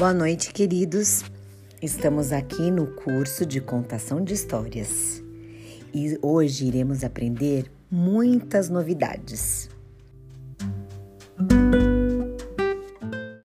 Boa noite, queridos. Estamos aqui no curso de contação de histórias e hoje iremos aprender muitas novidades.